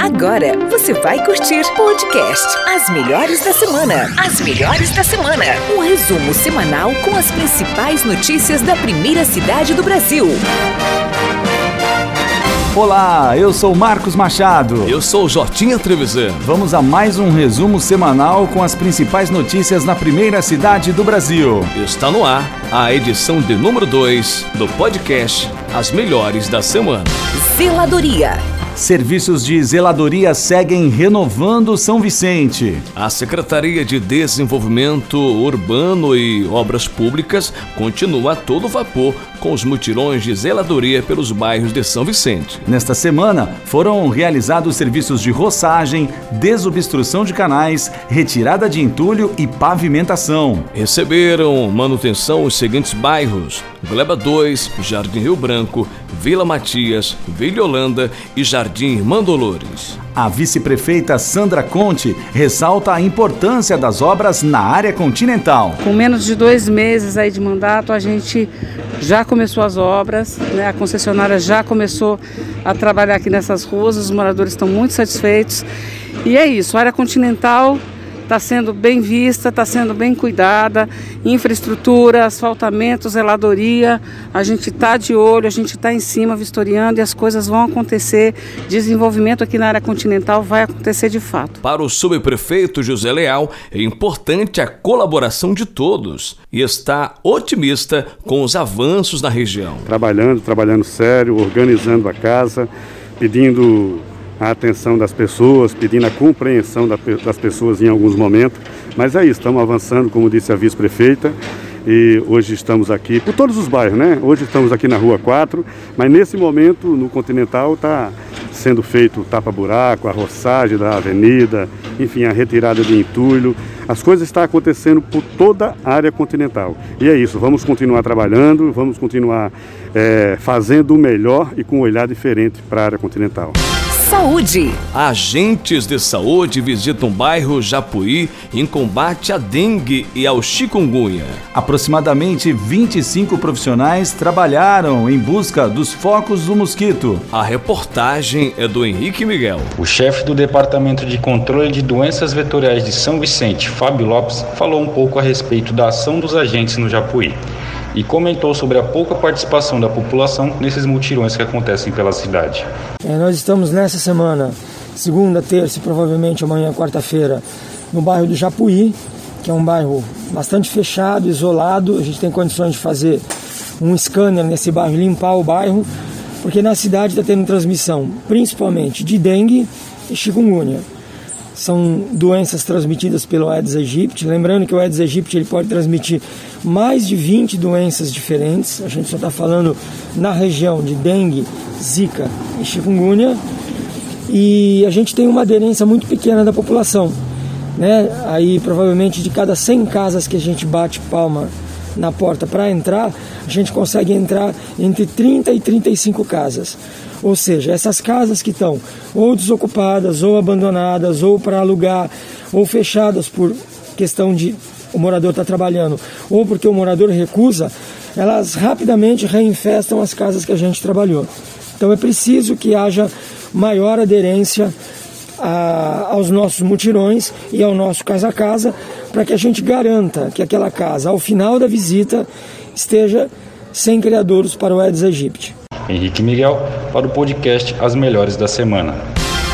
Agora você vai curtir podcast As Melhores da Semana. As Melhores da Semana. Um resumo semanal com as principais notícias da primeira cidade do Brasil. Olá, eu sou Marcos Machado. Eu sou Jotinha Trevisan. Vamos a mais um resumo semanal com as principais notícias na primeira cidade do Brasil. Está no ar a edição de número 2 do podcast As Melhores da Semana. Zeladoria. Serviços de zeladoria seguem renovando São Vicente. A Secretaria de Desenvolvimento Urbano e Obras Públicas continua a todo vapor com os mutirões de zeladoria pelos bairros de São Vicente. Nesta semana, foram realizados serviços de roçagem, desobstrução de canais, retirada de entulho e pavimentação. Receberam manutenção os seguintes bairros: Gleba 2, Jardim Rio Branco, Vila Matias, Vila Holanda e Jardim Mandolores. A vice-prefeita Sandra Conte ressalta a importância das obras na área continental. Com menos de dois meses aí de mandato, a gente já começou as obras, né? a concessionária já começou a trabalhar aqui nessas ruas, os moradores estão muito satisfeitos. E é isso, a área continental está sendo bem vista, está sendo bem cuidada, infraestrutura, asfaltamento, zeladoria, a gente está de olho, a gente está em cima vistoriando e as coisas vão acontecer, desenvolvimento aqui na área continental vai acontecer de fato. Para o subprefeito José Leal, é importante a colaboração de todos e está otimista com os avanços na região. Trabalhando, trabalhando sério, organizando a casa, pedindo a atenção das pessoas, pedindo a compreensão das pessoas em alguns momentos. Mas é isso, estamos avançando, como disse a vice-prefeita, e hoje estamos aqui por todos os bairros, né? Hoje estamos aqui na Rua 4, mas nesse momento no Continental está sendo feito tapa-buraco, a roçagem da avenida, enfim, a retirada de entulho. As coisas estão acontecendo por toda a área continental. E é isso, vamos continuar trabalhando, vamos continuar é, fazendo o melhor e com um olhar diferente para a área continental. Saúde. Agentes de saúde visitam o bairro Japuí em combate à dengue e ao chikungunya. Aproximadamente 25 profissionais trabalharam em busca dos focos do mosquito. A reportagem é do Henrique Miguel. O chefe do Departamento de Controle de Doenças Vetoriais de São Vicente, Fábio Lopes, falou um pouco a respeito da ação dos agentes no Japuí e comentou sobre a pouca participação da população nesses mutirões que acontecem pela cidade. É, nós estamos nessa semana, segunda, terça e provavelmente amanhã, quarta-feira, no bairro do Japuí, que é um bairro bastante fechado, isolado. A gente tem condições de fazer um scanner nesse bairro, limpar o bairro, porque na cidade está tendo transmissão principalmente de dengue e chikungunya são doenças transmitidas pelo Aedes aegypti. Lembrando que o Aedes aegypti ele pode transmitir mais de 20 doenças diferentes. A gente só está falando na região de dengue, zika e chikungunya. E a gente tem uma aderência muito pequena da população. Né? Aí provavelmente de cada 100 casas que a gente bate palma na porta para entrar, a gente consegue entrar entre 30 e 35 casas. Ou seja, essas casas que estão ou desocupadas, ou abandonadas, ou para alugar, ou fechadas por questão de o morador estar tá trabalhando, ou porque o morador recusa, elas rapidamente reinfestam as casas que a gente trabalhou. Então é preciso que haja maior aderência a, aos nossos mutirões e ao nosso casa a casa, para que a gente garanta que aquela casa, ao final da visita, esteja sem criadouros para o Aedes aegypti. Henrique Miguel, para o podcast As Melhores da Semana.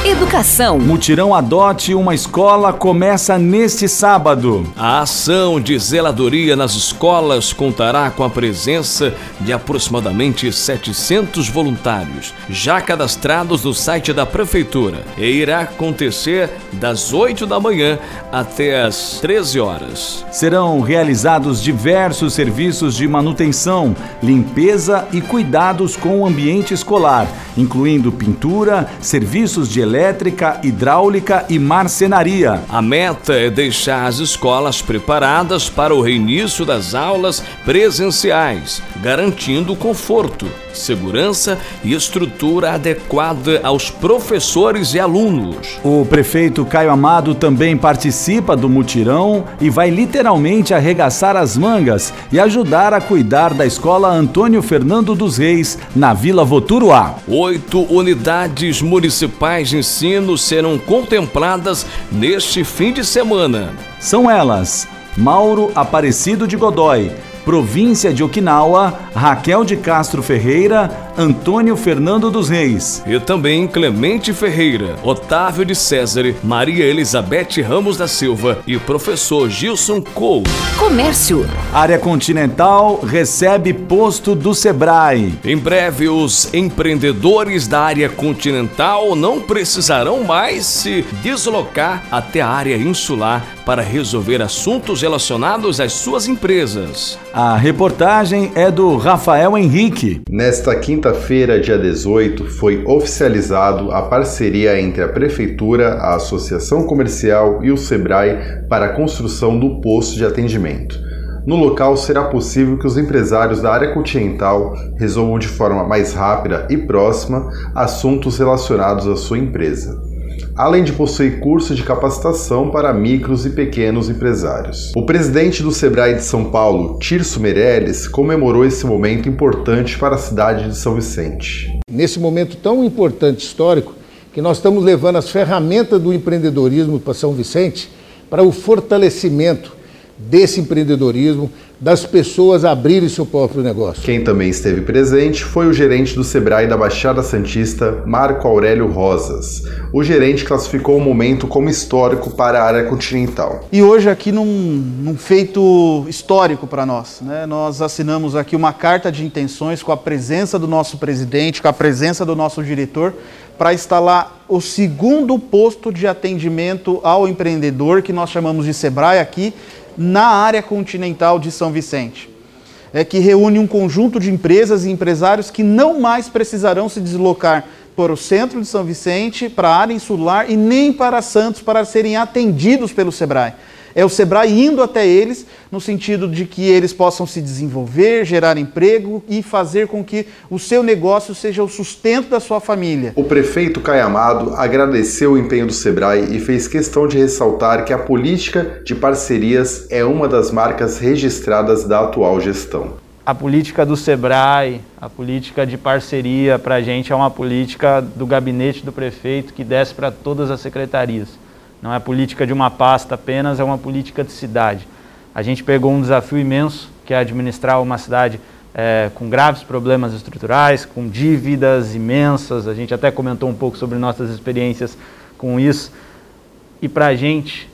Educação. Mutirão Adote uma Escola começa neste sábado. A ação de zeladoria nas escolas contará com a presença de aproximadamente 700 voluntários, já cadastrados no site da Prefeitura, e irá acontecer das 8 da manhã até as 13 horas. Serão realizados diversos serviços de manutenção, limpeza e cuidados com o ambiente escolar, incluindo pintura, serviços de elétrica, hidráulica e marcenaria. A meta é deixar as escolas preparadas para o reinício das aulas presenciais, garantindo conforto, segurança e estrutura adequada aos professores e alunos. O prefeito Caio Amado também participa do mutirão e vai literalmente arregaçar as mangas e ajudar a cuidar da escola Antônio Fernando dos Reis, na Vila Voturuá. Oito unidades municipais de ensino serão contempladas neste fim de semana. São elas: Mauro Aparecido de Godói, província de Okinawa, Raquel de Castro Ferreira, Antônio Fernando dos Reis. E também Clemente Ferreira, Otávio de César, Maria Elizabeth Ramos da Silva e professor Gilson Cole. Comércio. Área Continental recebe posto do Sebrae. Em breve, os empreendedores da área continental não precisarão mais se deslocar até a área insular para resolver assuntos relacionados às suas empresas. A reportagem é do Rafael Henrique. Nesta quinta quinta-feira, dia 18, foi oficializado a parceria entre a Prefeitura, a Associação Comercial e o SEBRAE para a construção do posto de atendimento. No local será possível que os empresários da área continental resolvam de forma mais rápida e próxima assuntos relacionados à sua empresa além de possuir curso de capacitação para micros e pequenos empresários. O presidente do Sebrae de São Paulo, Tirso Meirelles, comemorou esse momento importante para a cidade de São Vicente. Nesse momento tão importante histórico, que nós estamos levando as ferramentas do empreendedorismo para São Vicente para o fortalecimento desse empreendedorismo, das pessoas abrirem seu próprio negócio. Quem também esteve presente foi o gerente do Sebrae da Baixada Santista, Marco Aurélio Rosas. O gerente classificou o momento como histórico para a área continental. E hoje aqui num, num feito histórico para nós, né? nós assinamos aqui uma carta de intenções com a presença do nosso presidente, com a presença do nosso diretor, para instalar o segundo posto de atendimento ao empreendedor, que nós chamamos de Sebrae aqui, na área continental de São Vicente. É que reúne um conjunto de empresas e empresários que não mais precisarão se deslocar para o centro de São Vicente, para a área insular e nem para Santos para serem atendidos pelo Sebrae é o Sebrae indo até eles, no sentido de que eles possam se desenvolver, gerar emprego e fazer com que o seu negócio seja o sustento da sua família. O prefeito Caio Amado agradeceu o empenho do Sebrae e fez questão de ressaltar que a política de parcerias é uma das marcas registradas da atual gestão. A política do Sebrae, a política de parceria, para a gente é uma política do gabinete do prefeito que desce para todas as secretarias. Não é política de uma pasta apenas, é uma política de cidade. A gente pegou um desafio imenso, que é administrar uma cidade é, com graves problemas estruturais, com dívidas imensas. A gente até comentou um pouco sobre nossas experiências com isso. E para a gente,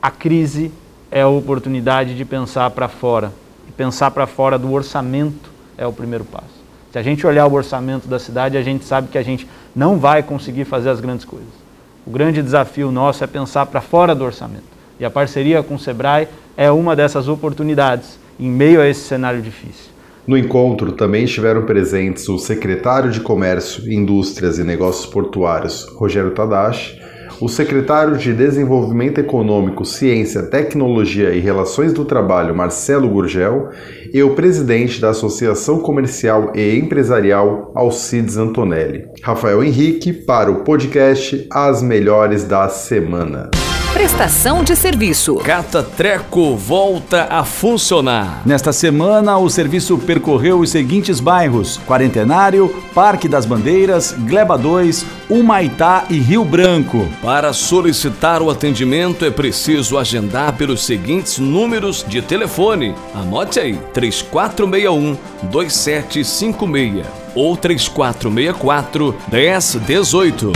a crise é a oportunidade de pensar para fora. E pensar para fora do orçamento é o primeiro passo. Se a gente olhar o orçamento da cidade, a gente sabe que a gente não vai conseguir fazer as grandes coisas. O grande desafio nosso é pensar para fora do orçamento. E a parceria com o Sebrae é uma dessas oportunidades em meio a esse cenário difícil. No encontro também estiveram presentes o secretário de Comércio, Indústrias e Negócios Portuários, Rogério Tadashi, o secretário de Desenvolvimento Econômico, Ciência, Tecnologia e Relações do Trabalho, Marcelo Gurgel, e o presidente da Associação Comercial e Empresarial, Alcides Antonelli. Rafael Henrique para o podcast As Melhores da Semana. Prestação de serviço. Cata Treco volta a funcionar. Nesta semana, o serviço percorreu os seguintes bairros: Quarentenário, Parque das Bandeiras, Gleba 2, Humaitá e Rio Branco. Para solicitar o atendimento é preciso agendar pelos seguintes números de telefone. Anote aí: 3461 2756 ou 3464 1018.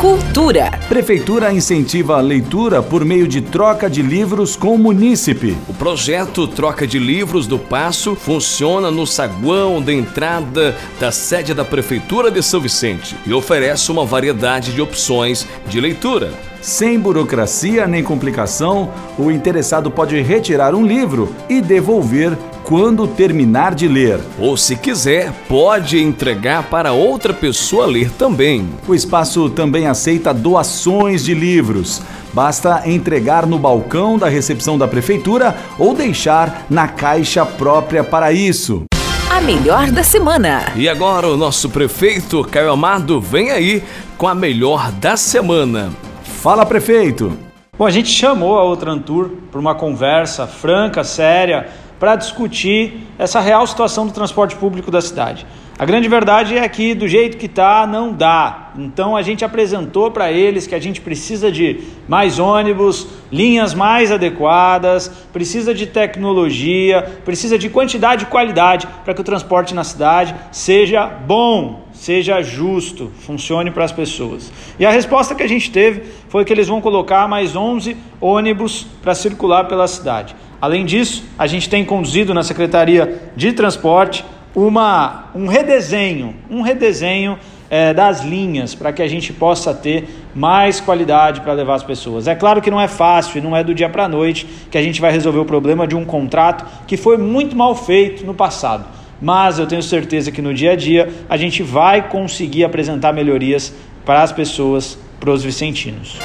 Cultura. Prefeitura incentiva a leitura por meio de troca de livros com o munícipe. O projeto Troca de Livros do Passo funciona no saguão da entrada da sede da Prefeitura de São Vicente e oferece uma variedade de opções de leitura. Sem burocracia nem complicação, o interessado pode retirar um livro e devolver quando terminar de ler. Ou, se quiser, pode entregar para outra pessoa ler também. O espaço também aceita doações de livros. Basta entregar no balcão da recepção da prefeitura ou deixar na caixa própria para isso. A melhor da semana. E agora o nosso prefeito Caio Amado vem aí com a melhor da semana. Fala, prefeito. Bom, a gente chamou a Outrantour para uma conversa franca, séria, para discutir essa real situação do transporte público da cidade. A grande verdade é que do jeito que está não dá. Então a gente apresentou para eles que a gente precisa de mais ônibus, linhas mais adequadas, precisa de tecnologia, precisa de quantidade e qualidade para que o transporte na cidade seja bom, seja justo, funcione para as pessoas. E a resposta que a gente teve foi que eles vão colocar mais 11 ônibus para circular pela cidade. Além disso, a gente tem conduzido na Secretaria de Transporte uma, um redesenho, um redesenho é, das linhas para que a gente possa ter mais qualidade para levar as pessoas. É claro que não é fácil e não é do dia para a noite que a gente vai resolver o problema de um contrato que foi muito mal feito no passado. Mas eu tenho certeza que no dia a dia a gente vai conseguir apresentar melhorias para as pessoas, para os vicentinos.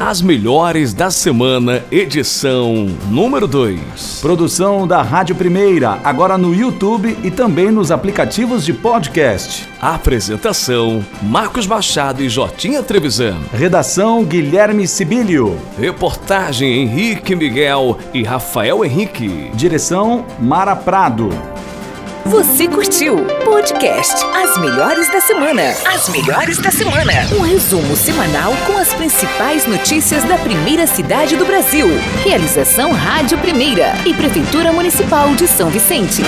As melhores da semana, edição número 2. Produção da Rádio Primeira, agora no YouTube e também nos aplicativos de podcast. Apresentação: Marcos Machado e Jotinha Trevisan. Redação: Guilherme Sibílio. Reportagem: Henrique Miguel e Rafael Henrique. Direção: Mara Prado. Você curtiu podcast As Melhores da Semana. As Melhores da Semana. Um resumo semanal com as principais notícias da primeira cidade do Brasil. Realização Rádio Primeira e Prefeitura Municipal de São Vicente.